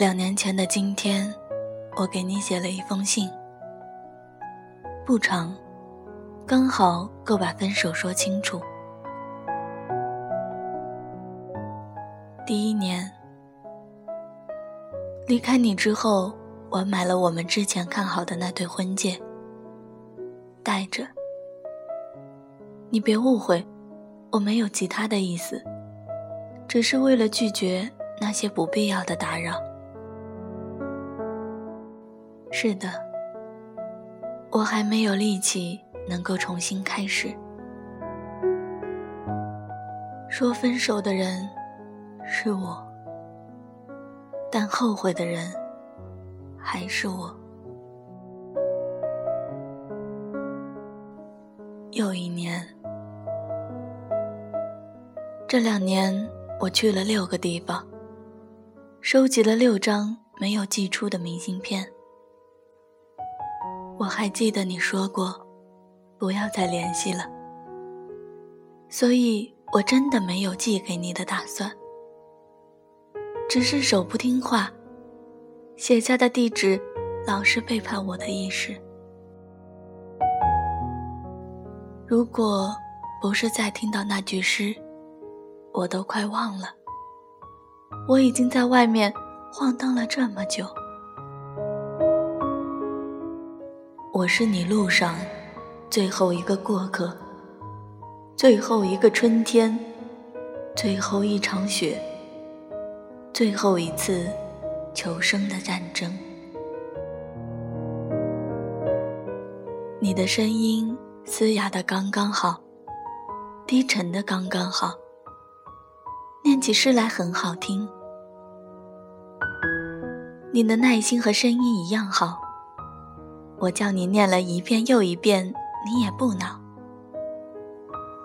两年前的今天，我给你写了一封信，不长，刚好够把分手说清楚。第一年，离开你之后，我买了我们之前看好的那对婚戒，戴着。你别误会，我没有其他的意思，只是为了拒绝那些不必要的打扰。是的，我还没有力气能够重新开始。说分手的人是我，但后悔的人还是我。又一年。这两年，我去了六个地方，收集了六张没有寄出的明信片。我还记得你说过，不要再联系了，所以我真的没有寄给你的打算，只是手不听话，写下的地址老是背叛我的意识。如果不是再听到那句诗。我都快忘了，我已经在外面晃荡了这么久。是你路上最后一个过客，最后一个春天，最后一场雪，最后一次求生的战争。你的声音嘶哑的刚刚好，低沉的刚刚好。念起诗来很好听，你的耐心和声音一样好。我叫你念了一遍又一遍，你也不恼。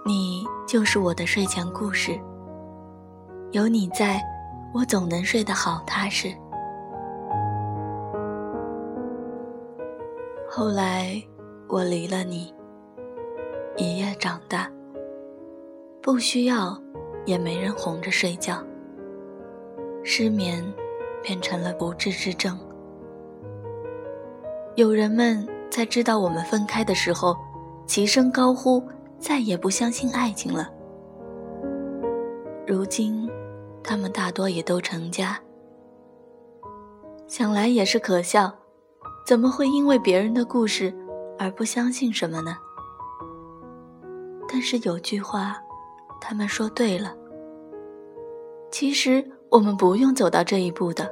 你就是我的睡前故事，有你在，我总能睡得好踏实。后来我离了你，一夜长大，不需要。也没人哄着睡觉，失眠变成了不治之症。有人们在知道我们分开的时候，齐声高呼，再也不相信爱情了。如今，他们大多也都成家。想来也是可笑，怎么会因为别人的故事而不相信什么呢？但是有句话。他们说对了。其实我们不用走到这一步的。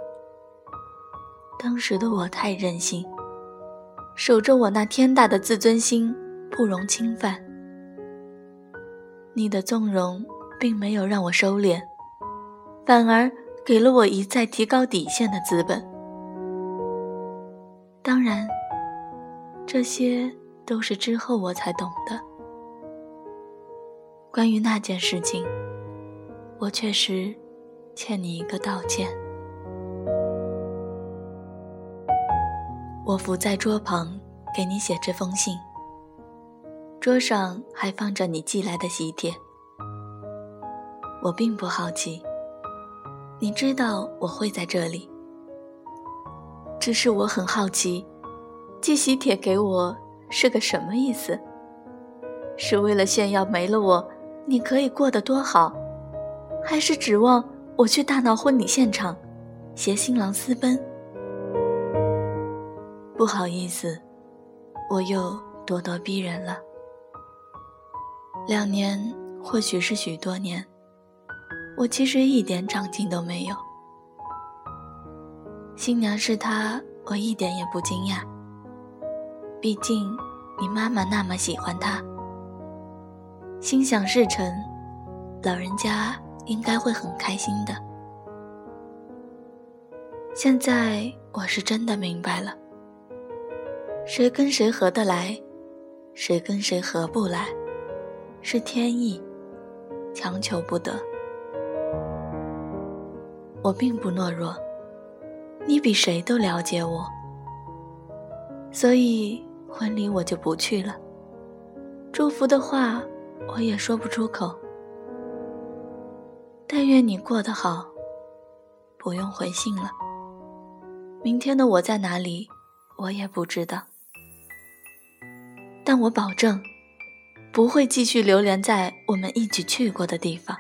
当时的我太任性，守着我那天大的自尊心，不容侵犯。你的纵容并没有让我收敛，反而给了我一再提高底线的资本。当然，这些都是之后我才懂的。关于那件事情，我确实欠你一个道歉。我伏在桌旁给你写这封信，桌上还放着你寄来的喜帖。我并不好奇，你知道我会在这里，只是我很好奇，寄喜帖给我是个什么意思？是为了炫耀没了我？你可以过得多好，还是指望我去大闹婚礼现场，携新郎私奔？不好意思，我又咄咄逼人了。两年或许是许多年，我其实一点长进都没有。新娘是她，我一点也不惊讶。毕竟你妈妈那么喜欢她。心想事成，老人家应该会很开心的。现在我是真的明白了，谁跟谁合得来，谁跟谁合不来，是天意，强求不得。我并不懦弱，你比谁都了解我，所以婚礼我就不去了。祝福的话。我也说不出口。但愿你过得好，不用回信了。明天的我在哪里，我也不知道。但我保证，不会继续流连在我们一起去过的地方。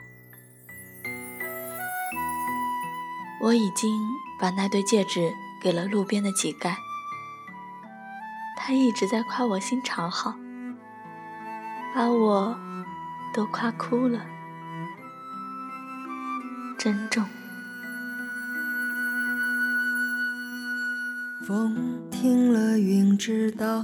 我已经把那对戒指给了路边的乞丐，他一直在夸我心肠好，把我都夸哭了。珍重。风停了，云知道，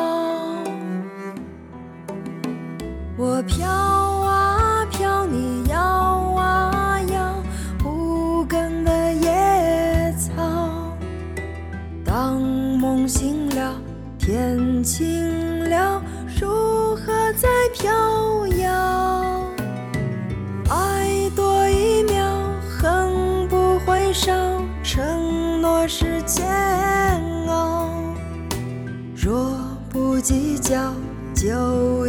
飘啊飘，你摇啊摇，无根的野草。当梦醒了，天晴了，如何再飘摇？爱多一秒，恨不会少，承诺是煎熬。若不计较，就。